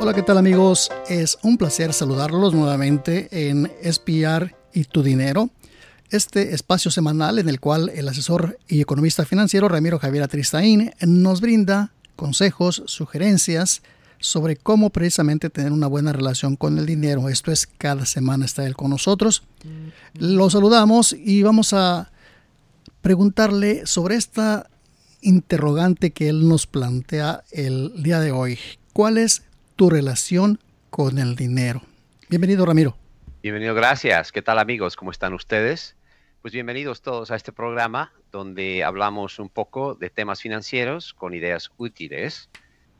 Hola, ¿qué tal amigos? Es un placer saludarlos nuevamente en Espiar y tu dinero este espacio semanal en el cual el asesor y economista financiero Ramiro Javier Atristaín nos brinda consejos, sugerencias sobre cómo precisamente tener una buena relación con el dinero. Esto es, cada semana está él con nosotros. Lo saludamos y vamos a preguntarle sobre esta interrogante que él nos plantea el día de hoy. ¿Cuál es tu relación con el dinero? Bienvenido, Ramiro. Bienvenido, gracias. ¿Qué tal amigos? ¿Cómo están ustedes? Pues bienvenidos todos a este programa donde hablamos un poco de temas financieros con ideas útiles.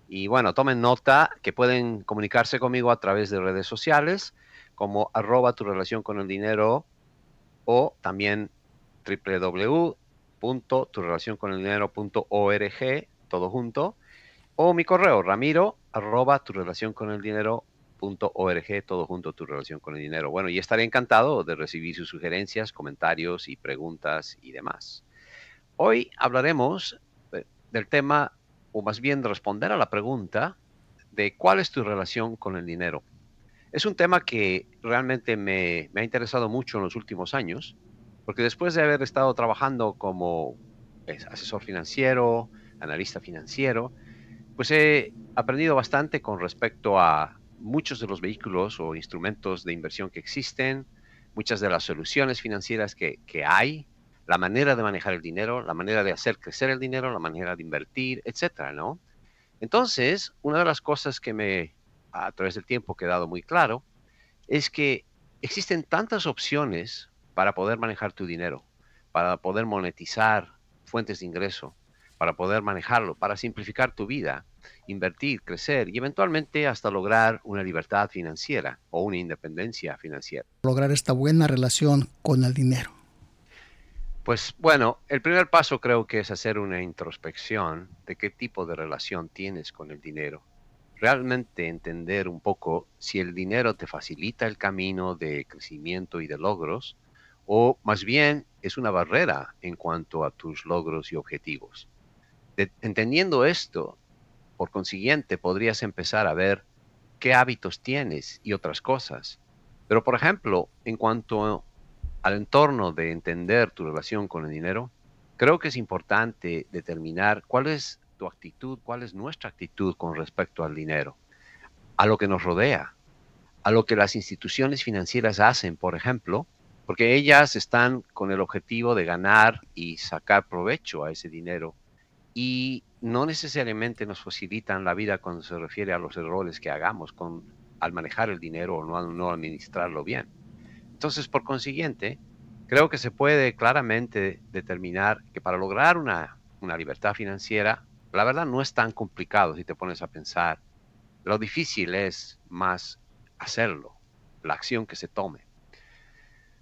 Y bueno, tomen nota que pueden comunicarse conmigo a través de redes sociales como arroba tu relación con el dinero o también www.turelacionconeldinero.org, todo junto, o mi correo ramiro arroba tu relación con el dinero org, todo junto tu relación con el dinero. Bueno, y estaré encantado de recibir sus sugerencias, comentarios y preguntas y demás. Hoy hablaremos del tema, o más bien de responder a la pregunta de cuál es tu relación con el dinero. Es un tema que realmente me, me ha interesado mucho en los últimos años, porque después de haber estado trabajando como pues, asesor financiero, analista financiero, pues he aprendido bastante con respecto a muchos de los vehículos o instrumentos de inversión que existen, muchas de las soluciones financieras que, hay, la manera de manejar el dinero, la manera de hacer crecer el dinero, la manera de invertir, etcétera. Entonces, una de las cosas que me, a través del tiempo, ha quedado muy claro, es que existen tantas opciones para poder manejar tu dinero, para poder monetizar fuentes de ingreso, para poder manejarlo, para simplificar tu vida, invertir, crecer y eventualmente hasta lograr una libertad financiera o una independencia financiera. Lograr esta buena relación con el dinero. Pues bueno, el primer paso creo que es hacer una introspección de qué tipo de relación tienes con el dinero. Realmente entender un poco si el dinero te facilita el camino de crecimiento y de logros o más bien es una barrera en cuanto a tus logros y objetivos. Entendiendo esto, por consiguiente, podrías empezar a ver qué hábitos tienes y otras cosas. Pero, por ejemplo, en cuanto al entorno de entender tu relación con el dinero, creo que es importante determinar cuál es tu actitud, cuál es nuestra actitud con respecto al dinero, a lo que nos rodea, a lo que las instituciones financieras hacen, por ejemplo, porque ellas están con el objetivo de ganar y sacar provecho a ese dinero y no necesariamente nos facilitan la vida cuando se refiere a los errores que hagamos con, al manejar el dinero o no, no administrarlo bien. Entonces, por consiguiente, creo que se puede claramente determinar que para lograr una, una libertad financiera, la verdad no es tan complicado si te pones a pensar. Lo difícil es más hacerlo, la acción que se tome.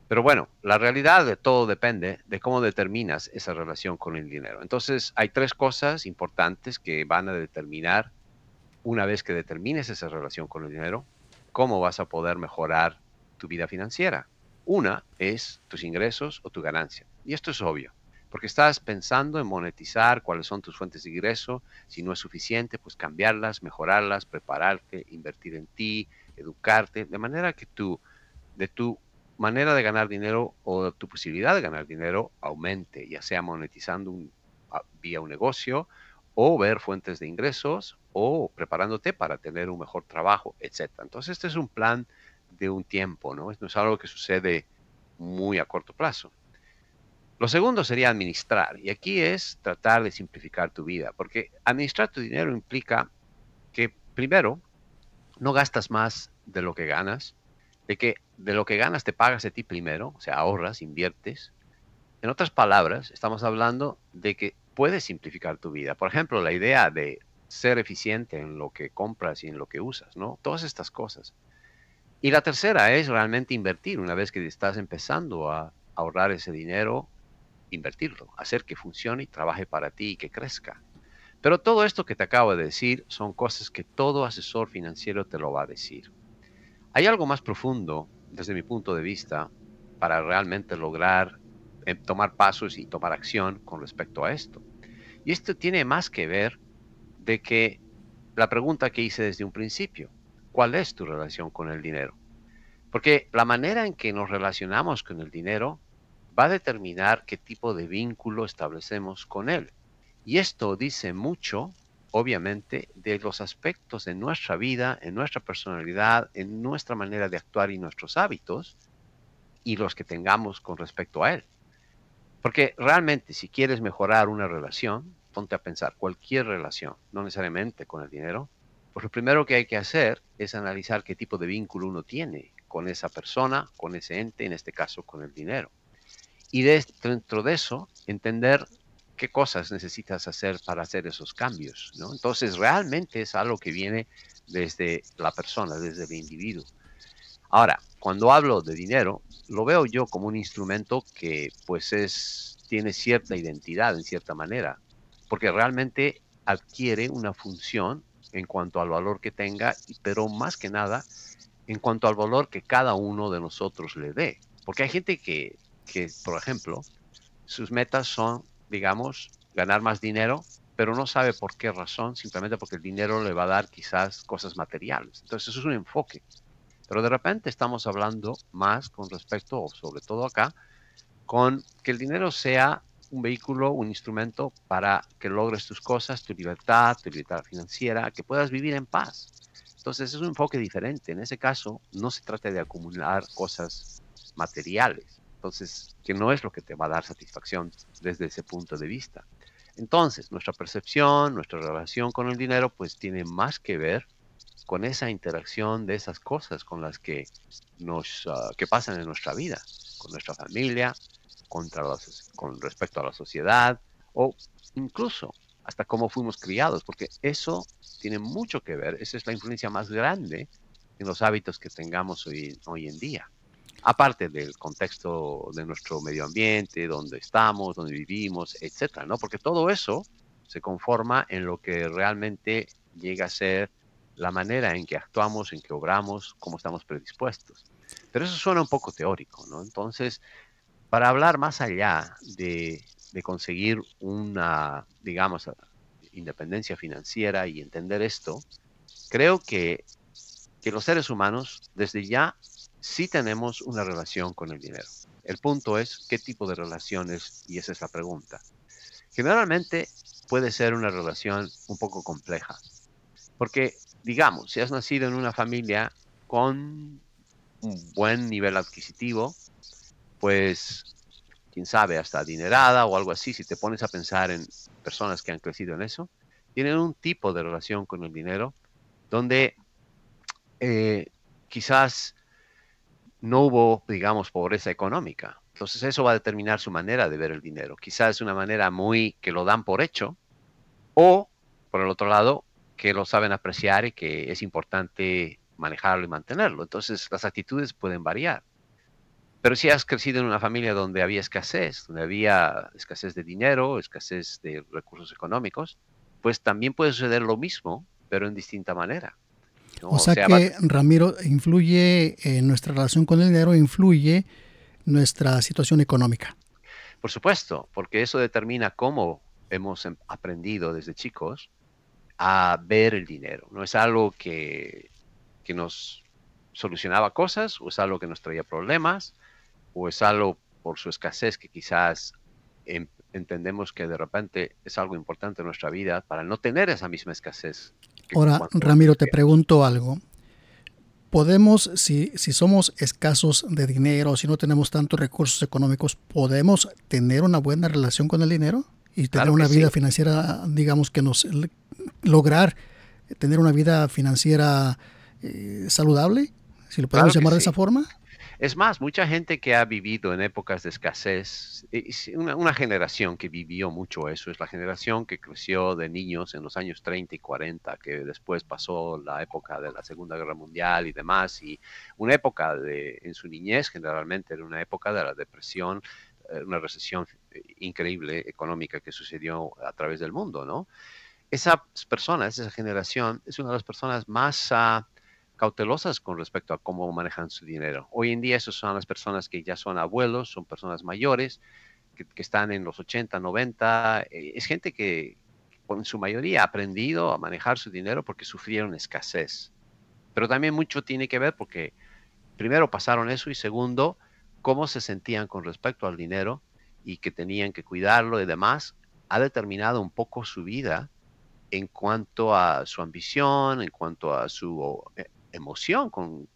Pero bueno, la realidad de todo depende de cómo determinas esa relación con el dinero. Entonces, hay tres cosas importantes que van a determinar, una vez que determines esa relación con el dinero, cómo vas a poder mejorar tu vida financiera. Una es tus ingresos o tu ganancia. Y esto es obvio, porque estás pensando en monetizar cuáles son tus fuentes de ingreso. Si no es suficiente, pues cambiarlas, mejorarlas, prepararte, invertir en ti, educarte, de manera que tú, de tu manera de ganar dinero o tu posibilidad de ganar dinero aumente, ya sea monetizando un, vía un negocio o ver fuentes de ingresos o preparándote para tener un mejor trabajo, etc. Entonces, este es un plan de un tiempo, ¿no? No es algo que sucede muy a corto plazo. Lo segundo sería administrar, y aquí es tratar de simplificar tu vida, porque administrar tu dinero implica que, primero, no gastas más de lo que ganas, de que de lo que ganas te pagas a ti primero, o sea, ahorras, inviertes. En otras palabras, estamos hablando de que puedes simplificar tu vida. Por ejemplo, la idea de ser eficiente en lo que compras y en lo que usas, ¿no? Todas estas cosas. Y la tercera es realmente invertir. Una vez que estás empezando a ahorrar ese dinero, invertirlo, hacer que funcione y trabaje para ti y que crezca. Pero todo esto que te acabo de decir son cosas que todo asesor financiero te lo va a decir. Hay algo más profundo, desde mi punto de vista, para realmente lograr eh, tomar pasos y tomar acción con respecto a esto. Y esto tiene más que ver de que la pregunta que hice desde un principio, ¿cuál es tu relación con el dinero? Porque la manera en que nos relacionamos con el dinero va a determinar qué tipo de vínculo establecemos con él. Y esto dice mucho, obviamente, de los aspectos de nuestra vida, en nuestra personalidad, en nuestra manera de actuar y nuestros hábitos, y los que tengamos con respecto a él. Porque realmente si quieres mejorar una relación, ponte a pensar, cualquier relación, no necesariamente con el dinero, pues lo primero que hay que hacer es analizar qué tipo de vínculo uno tiene con esa persona, con ese ente, en este caso con el dinero. Y dentro de eso, entender qué cosas necesitas hacer para hacer esos cambios. ¿no? Entonces, realmente es algo que viene desde la persona, desde el individuo. Ahora, cuando hablo de dinero, lo veo yo como un instrumento que pues es, tiene cierta identidad en cierta manera, porque realmente adquiere una función en cuanto al valor que tenga, pero más que nada en cuanto al valor que cada uno de nosotros le dé. Porque hay gente que que, por ejemplo, sus metas son, digamos, ganar más dinero, pero no sabe por qué razón, simplemente porque el dinero le va a dar quizás cosas materiales. Entonces, eso es un enfoque. Pero de repente estamos hablando más con respecto, o sobre todo acá, con que el dinero sea un vehículo, un instrumento para que logres tus cosas, tu libertad, tu libertad financiera, que puedas vivir en paz. Entonces es un enfoque diferente. En ese caso, no se trata de acumular cosas materiales, entonces, que no es lo que te va a dar satisfacción desde ese punto de vista. Entonces, nuestra percepción, nuestra relación con el dinero, pues tiene más que ver con esa interacción de esas cosas con las que nos ah, que pasan en nuestra vida, con nuestra familia, contra con respecto a la sociedad o incluso hasta cómo fuimos criados, porque eso tiene mucho que ver, esa es la influencia más grande en los hábitos que tengamos hoy, hoy en día aparte del contexto de nuestro medio ambiente, donde estamos, donde vivimos, etcétera, ¿no? Porque todo eso se conforma en lo que realmente llega a ser la manera en que actuamos, en que obramos, cómo estamos predispuestos. Pero eso suena un poco teórico, ¿no? Entonces, para hablar más allá de, conseguir una, digamos, independencia financiera y entender esto, creo que, que los seres humanos desde ya sí tenemos una relación con el dinero. El punto es qué tipo de relaciones, y esa es la pregunta. Generalmente puede ser una relación un poco compleja, porque digamos, si has nacido en una familia con un buen nivel adquisitivo, pues quién sabe, hasta adinerada o algo así, si te pones a pensar en personas que han crecido en eso, tienen un tipo de relación con el dinero donde eh, quizás no hubo, digamos, pobreza económica. Entonces eso va a determinar su manera de ver el dinero. Quizás es una manera muy que lo dan por hecho o, por el otro lado, que lo saben apreciar y que es importante manejarlo y mantenerlo. Entonces las actitudes pueden variar. Pero si has crecido en una familia donde había escasez, donde había escasez de dinero, escasez de recursos económicos, pues también puede suceder lo mismo, pero en distinta manera. O, sea, que, Ramiro, influye en nuestra relación con el dinero, influye nuestra situación económica. Por supuesto, porque eso determina cómo hemos em, aprendido desde chicos a ver el dinero. No es algo que, que nos solucionaba cosas, o es algo que nos traía problemas, o es algo por su escasez que quizás em, entendemos que de repente es algo importante en nuestra vida para no tener esa misma escasez Ahora, Ramiro, te pregunto algo. ¿Podemos, si, si somos escasos de dinero, si no tenemos tantos recursos económicos, ¿podemos tener una buena relación con el dinero? Y tener una vida financiera, digamos que nos lograr tener una vida financiera eh, saludable, si lo podemos llamar de esa forma. Es más, mucha gente que ha vivido en épocas de escasez, una, una, generación que vivió mucho eso, es la generación que creció de niños en los años 30 y 40, que después pasó la época de la Segunda Guerra Mundial y demás, y una época de, en su niñez generalmente era una época de la depresión, eh, una recesión increíble económica que sucedió a través del mundo, ¿no? Esas personas, esa generación, es una de las personas más... Uh, cautelosas con respecto a cómo manejan su dinero. Hoy en día, esas son las personas que ya son abuelos, son personas mayores, que, están en los 80, 90. Eh, es gente que, en su mayoría, ha aprendido a manejar su dinero porque sufrieron escasez. Pero también mucho tiene que ver porque, primero, pasaron eso y segundo, cómo se sentían con respecto al dinero y que tenían que cuidarlo y demás, ha determinado un poco su vida en cuanto a su ambición, en cuanto a su eh, emoción con,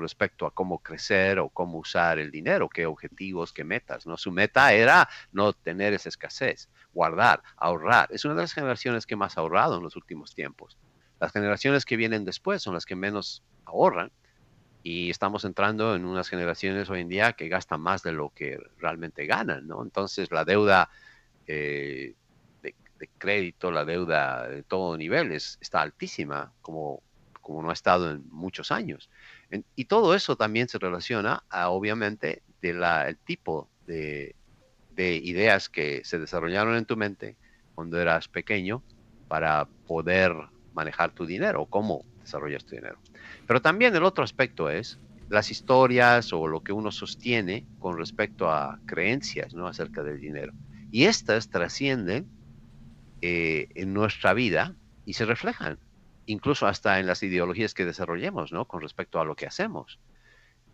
respecto a cómo crecer o cómo usar el dinero, qué objetivos, qué metas. ¿no? Su meta era no tener esa escasez, guardar, ahorrar. Es una de las generaciones que más ha ahorrado en los últimos tiempos. Las generaciones que vienen después son las que menos ahorran y estamos entrando en unas generaciones hoy en día que gastan más de lo que realmente ganan. ¿no? Entonces la deuda... Eh, de, crédito, la deuda de todo nivel está altísima, como como no ha estado en muchos años. y todo eso también se relaciona a, obviamente, del tipo de, ideas que se desarrollaron en tu mente cuando eras pequeño para poder manejar tu dinero, cómo desarrollas tu dinero. Pero también el otro aspecto es las historias o lo que uno sostiene con respecto a creencias ¿no? acerca del dinero. Y estas trascienden eh, en nuestra vida y se reflejan incluso hasta en las ideologías que desarrollemos, ¿no? Con respecto a lo que hacemos.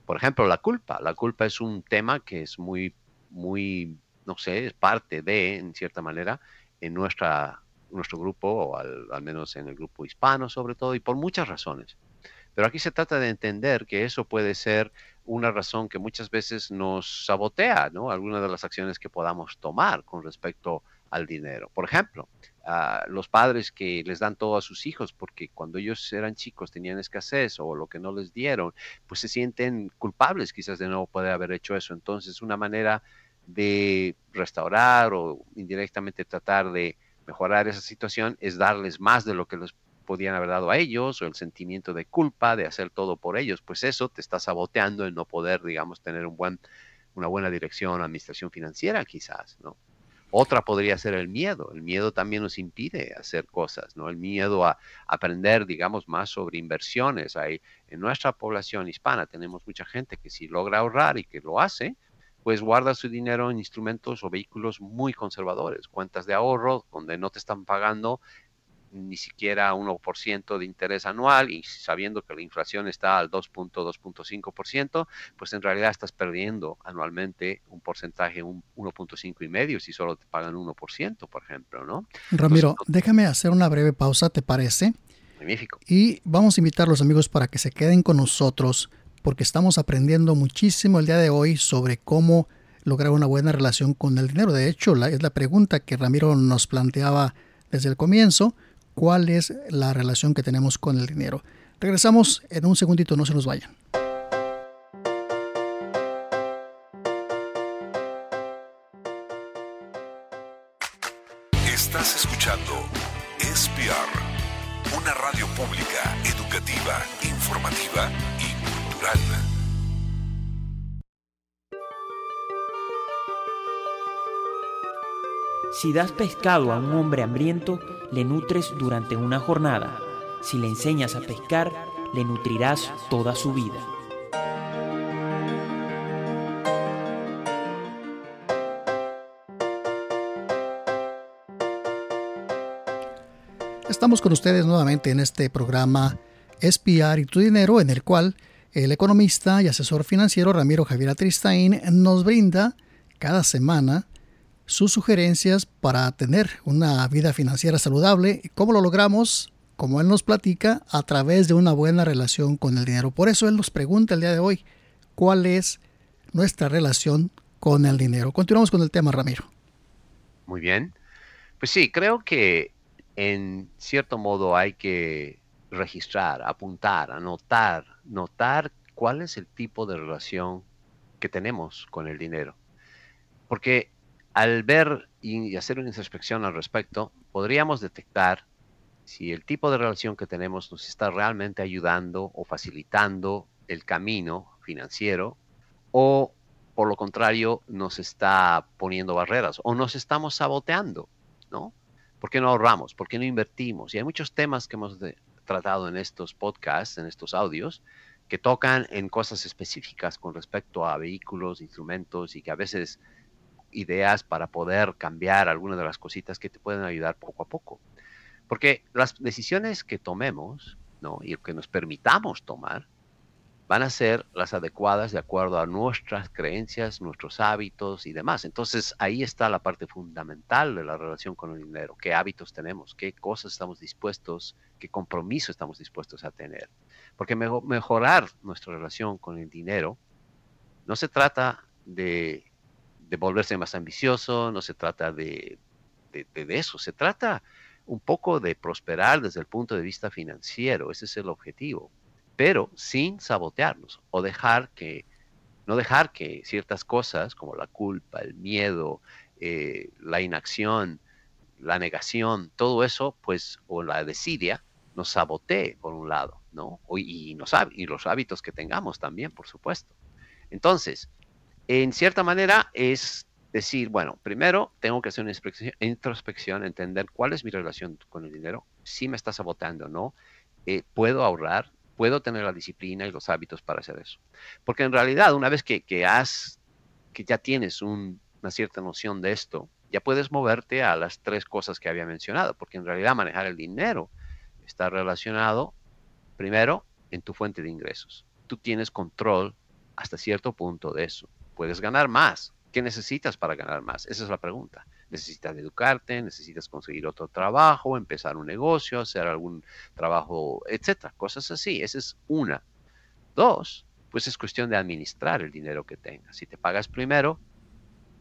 Por ejemplo, la culpa. La culpa es un tema que es muy, muy, no sé, es parte de, en cierta manera, en nuestra, nuestro grupo, o al, al menos en el grupo hispano sobre todo, y por muchas razones. Pero aquí se trata de entender que eso puede ser una razón que muchas veces nos sabotea, ¿no? Algunas de las acciones que podamos tomar con respecto al dinero. Por ejemplo, los padres que les dan todo a sus hijos porque cuando ellos eran chicos tenían escasez o lo que no les dieron, pues se sienten culpables quizás de no poder haber hecho eso. Entonces, una manera de restaurar o indirectamente tratar de mejorar esa situación es darles más de lo que les podían haber dado a ellos o el sentimiento de culpa de hacer todo por ellos, pues eso te está saboteando en no poder, digamos, tener un buen, una buena dirección, administración financiera quizás, ¿no? Otra podría ser el miedo. El miedo también nos impide hacer cosas, ¿no? El miedo a aprender, digamos, más sobre inversiones. Hay, en nuestra población hispana tenemos mucha gente que si logra ahorrar y que lo hace, pues guarda su dinero en instrumentos o vehículos muy conservadores, cuentas de ahorro donde no te están pagando ni siquiera 1% de interés anual y sabiendo que la inflación está al 2.2.5%, pues en realidad estás perdiendo anualmente un porcentaje, un 1.5 y medio si solo te pagan 1%, por ejemplo, ¿no? Ramiro, déjame hacer una breve pausa, ¿te parece? Magnífico. Y vamos a invitar a los amigos para que se queden con nosotros porque estamos aprendiendo muchísimo el día de hoy sobre cómo lograr una buena relación con el dinero. De hecho, la, es la pregunta que Ramiro nos planteaba desde el comienzo cuál es la relación que tenemos con el dinero. Regresamos en un segundito, no se nos vayan. Estás escuchando SPR, una radio pública, educativa, informativa y cultural. Si das pescado a un hombre hambriento, le nutres durante una jornada. Si le enseñas a pescar, le nutrirás toda su vida. Estamos con ustedes nuevamente en este programa Espiar y tu dinero, en el cual el economista y asesor financiero Ramiro Javier Tristain nos brinda cada semana sus sugerencias para tener una vida financiera saludable. ¿Y cómo lo logramos? Como él nos platica, a través de una buena relación con el dinero. Por eso él nos pregunta el día de hoy, ¿cuál es nuestra relación con el dinero? Continuamos con el tema, Ramiro. Muy bien. Pues sí, creo que en cierto modo hay que registrar, apuntar, anotar, notar cuál es el tipo de relación que tenemos con el dinero. Porque al ver y hacer una introspección al respecto, podríamos detectar si el tipo de relación que tenemos nos está realmente ayudando o facilitando el camino financiero o por lo contrario nos está poniendo barreras o nos estamos saboteando, ¿no? ¿Por qué no ahorramos? ¿Por qué no invertimos? Y hay muchos temas que hemos tratado en estos podcasts, en estos audios, que tocan en cosas específicas con respecto a vehículos, instrumentos y que a veces ideas para poder cambiar algunas de las cositas que te pueden ayudar poco a poco. Porque las decisiones que tomemos ¿no? y que nos permitamos tomar van a ser las adecuadas de acuerdo a nuestras creencias, nuestros hábitos y demás. Entonces ahí está la parte fundamental de la relación con el dinero. ¿Qué hábitos tenemos? ¿Qué cosas estamos dispuestos? ¿Qué compromiso estamos dispuestos a tener? Porque mejorar nuestra relación con el dinero no se trata de, volverse más ambicioso, no se trata de, de eso, se trata un poco de prosperar desde el punto de vista financiero, ese es el objetivo pero sin sabotearnos o dejar que, no dejar que ciertas cosas como la culpa, el miedo, eh, la inacción, la negación, todo eso, pues, o la desidia, nos sabotee por un lado, ¿no? Y, nos, y los hábitos que tengamos también, por supuesto. Entonces, en cierta manera es decir, bueno, primero tengo que hacer una introspección, entender cuál es mi relación con el dinero, si me está saboteando o no, eh, puedo ahorrar, puedo tener la disciplina y los hábitos para hacer eso. Porque en realidad, una vez que, has, que ya tienes una cierta noción de esto, ya puedes moverte a las tres cosas que había mencionado, porque en realidad manejar el dinero está relacionado, primero, en tu fuente de ingresos. Tú tienes control hasta cierto punto de eso. Puedes ganar más. ¿Qué necesitas para ganar más? Esa es la pregunta necesitas educarte, necesitas conseguir otro trabajo, empezar un negocio, hacer algún trabajo, etcétera, cosas así. Esa es una. Dos, pues es cuestión de administrar el dinero que tengas. Si te pagas primero,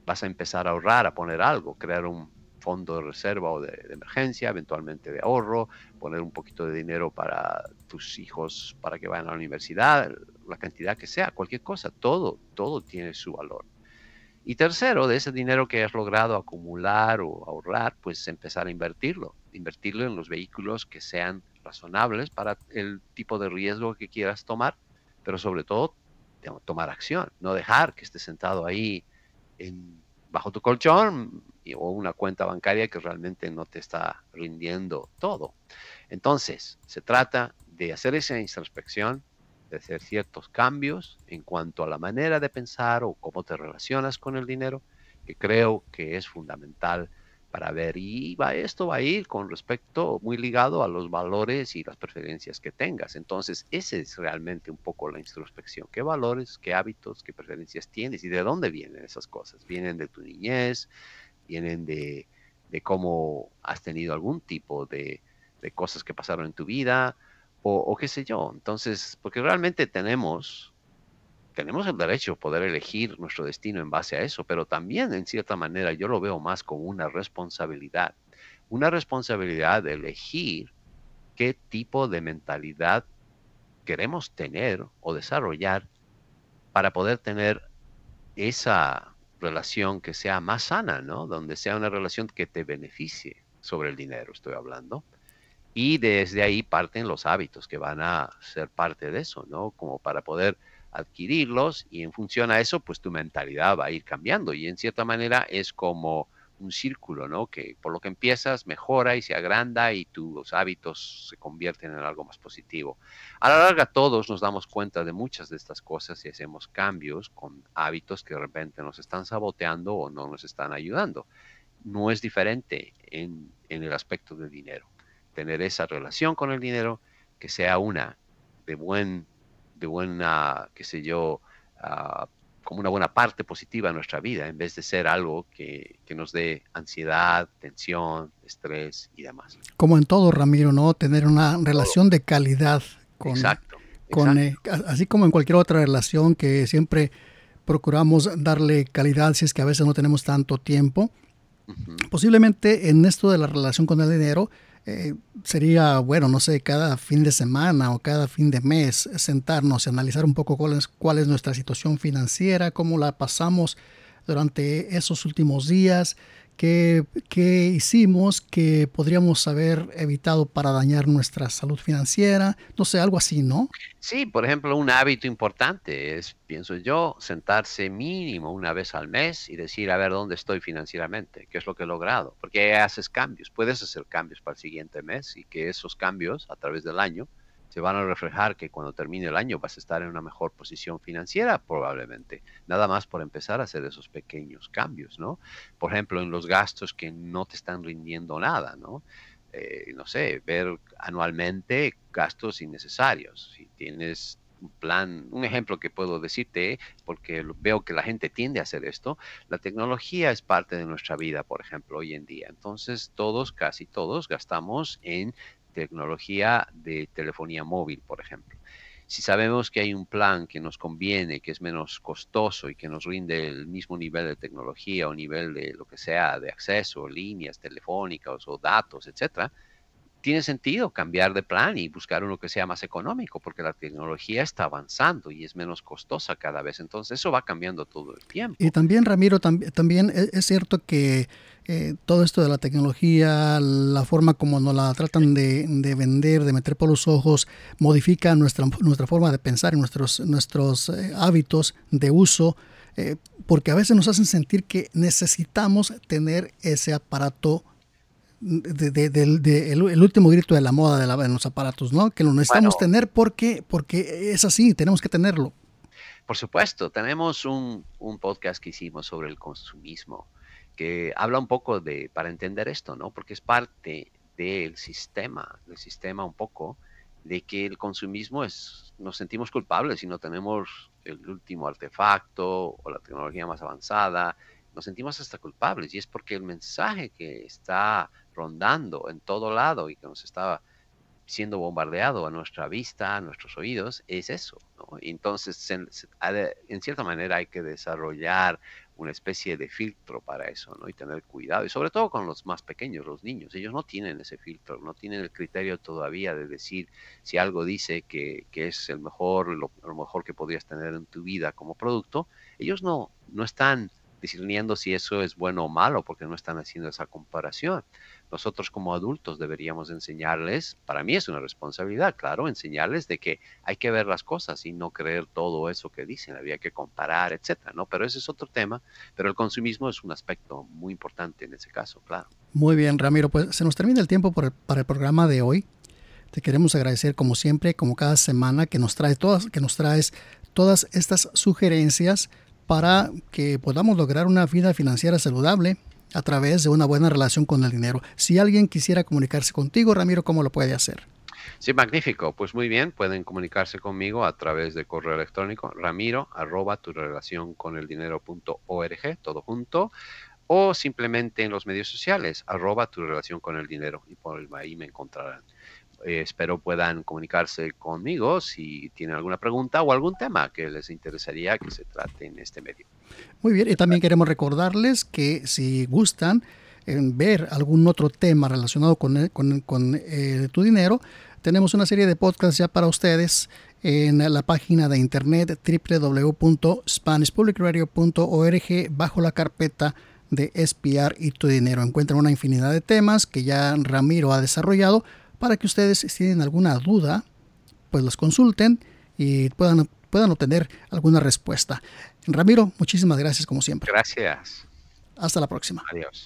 vas a empezar a ahorrar, a poner algo, crear un fondo de reserva o de, emergencia, eventualmente de ahorro, poner un poquito de dinero para tus hijos para que vayan a la universidad, la cantidad que sea, cualquier cosa, todo, todo tiene su valor. Y tercero, de ese dinero que has logrado acumular o ahorrar, pues empezar a invertirlo, invertirlo en los vehículos que sean razonables para el tipo de riesgo que quieras tomar, pero sobre todo tomar acción, no dejar que estés sentado ahí en, bajo tu colchón o una cuenta bancaria que realmente no te está rindiendo todo. Entonces, se trata de hacer esa introspección, de hacer ciertos cambios en cuanto a la manera de pensar o cómo te relacionas con el dinero, que creo que es fundamental para ver. Y va, esto va a ir con respecto muy ligado a los valores y las preferencias que tengas. Entonces, ese es realmente un poco la introspección. ¿Qué valores, qué hábitos, qué preferencias tienes y de dónde vienen esas cosas? ¿Vienen de tu niñez? ¿Vienen de, cómo has tenido algún tipo de, de cosas que pasaron en tu vida? o, qué sé yo. Entonces, porque realmente tenemos, tenemos el derecho a poder elegir nuestro destino en base a eso, pero también en cierta manera yo lo veo más como una responsabilidad, una responsabilidad de elegir qué tipo de mentalidad queremos tener o desarrollar para poder tener esa relación que sea más sana, ¿no? Donde sea una relación que te beneficie sobre el dinero, estoy hablando y desde ahí parten los hábitos que van a ser parte de eso, ¿no? Como para poder adquirirlos y en función a eso, pues tu mentalidad va a ir cambiando y en cierta manera es como un círculo, ¿no? Que por lo que empiezas mejora y se agranda y tus hábitos se convierten en algo más positivo. A la larga todos nos damos cuenta de muchas de estas cosas y hacemos cambios con hábitos que de repente nos están saboteando o no nos están ayudando. No es diferente en, en el aspecto del dinero tener esa relación con el dinero que sea una de buen, de buena, qué sé yo, ah, como una buena parte positiva de nuestra vida, en vez de ser algo que, nos dé ansiedad, tensión, estrés y demás. Como en todo, Ramiro, ¿no? Tener una relación de calidad con, exacto, con eh, así como en cualquier otra relación que siempre procuramos darle calidad si es que a veces no tenemos tanto tiempo. Posiblemente en esto de la relación con el dinero eh, sería, bueno, no sé, cada fin de semana o cada fin de mes sentarnos y analizar un poco cuál es, cuál es nuestra situación financiera, cómo la pasamos durante esos últimos días, qué, qué hicimos que podríamos haber evitado para dañar nuestra salud financiera, no sé, algo así, ¿no? Sí, por ejemplo, un hábito importante es, pienso yo, sentarse mínimo una vez al mes y decir, a ver, ¿dónde estoy financieramente? ¿Qué es lo que he logrado? Porque haces cambios, puedes hacer cambios para el siguiente mes y que esos cambios a través del año se van a reflejar que cuando termine el año vas a estar en una mejor posición financiera probablemente. Nada más por empezar a hacer esos pequeños cambios, ¿no? Por ejemplo, en los gastos que no te están rindiendo nada, ¿no? Eh, no sé, ver anualmente gastos innecesarios. Si tienes un plan, un ejemplo que puedo decirte, porque veo que la gente tiende a hacer esto, la tecnología es parte de nuestra vida, por ejemplo, hoy en día. Entonces, todos, casi todos, gastamos en tecnología de telefonía móvil, por ejemplo. Si sabemos que hay un plan que nos conviene, que es menos costoso y que nos rinde el mismo nivel de tecnología o nivel de lo que sea, de acceso, líneas telefónicas o datos, etcétera, tiene sentido cambiar de plan y buscar uno que sea más económico, porque la tecnología está avanzando y es menos costosa cada vez. Entonces eso va cambiando todo el tiempo. Y también, Ramiro, también e-, es cierto que eh, todo esto de la tecnología, la forma como nos la tratan de, vender, de meter por los ojos, modifica nuestra, nuestra forma de pensar y nuestros, nuestros eh, hábitos de uso. Eh, porque a veces nos hacen sentir que necesitamos tener ese aparato de, el, último grito de la moda de, la, los aparatos, ¿no? Que lo necesitamos tener porque, porque es así, tenemos que tenerlo. Por supuesto, tenemos un, un, podcast que hicimos sobre el consumismo que habla un poco de, para entender esto, ¿no? Porque es parte del sistema, del sistema un poco, de que el consumismo es, nos sentimos culpables si no tenemos el último artefacto o la tecnología más avanzada, nos sentimos hasta culpables y es porque el mensaje que está rondando en todo lado y que nos está siendo bombardeado a nuestra vista, a nuestros oídos, es eso. ¿no? Entonces, en, en, cierta manera hay que desarrollar una especie de filtro para eso, ¿no? Y tener cuidado, y sobre todo con los más pequeños, los niños, ellos no tienen ese filtro, no tienen el criterio todavía de decir si algo dice que, que es el mejor, lo, lo, mejor que podrías tener en tu vida como producto, ellos no, no están discerniendo si eso es bueno o malo porque no están haciendo esa comparación nosotros como adultos deberíamos enseñarles, para mí es una responsabilidad, claro, enseñarles de que hay que ver las cosas y no creer todo eso que dicen, había que comparar, etcétera, ¿no? Pero ese es otro tema, pero el consumismo es un aspecto muy importante en ese caso, claro. Muy bien, Ramiro, pues se nos termina el tiempo para el programa de hoy. Te queremos agradecer como siempre, como cada semana que nos trae todas que nos traes todas estas sugerencias para que podamos lograr una vida financiera saludable a través de una buena relación con el dinero. Si alguien quisiera comunicarse contigo, Ramiro, ¿cómo lo puede hacer? Sí, magnífico. Pues muy bien, pueden comunicarse conmigo a través de correo electrónico ramiro arroba tu relación con el dinero punto org, todo junto, o simplemente en los medios sociales, arroba tu relación con el dinero, y por ahí me encontrarán. Eh, espero puedan comunicarse conmigo si tienen alguna pregunta o algún tema que les interesaría que se trate en este medio. Muy bien, y también queremos recordarles que si gustan en ver algún otro tema relacionado con, con eh, tu dinero, tenemos una serie de podcasts ya para ustedes en la página de internet www.spanishpublicradio.org bajo la carpeta de espiar y tu dinero. Encuentran una infinidad de temas que ya Ramiro ha desarrollado para que ustedes, si tienen alguna duda, pues los consulten y puedan, puedan obtener alguna respuesta. Ramiro, muchísimas gracias como siempre. Gracias. Hasta la próxima. Adiós.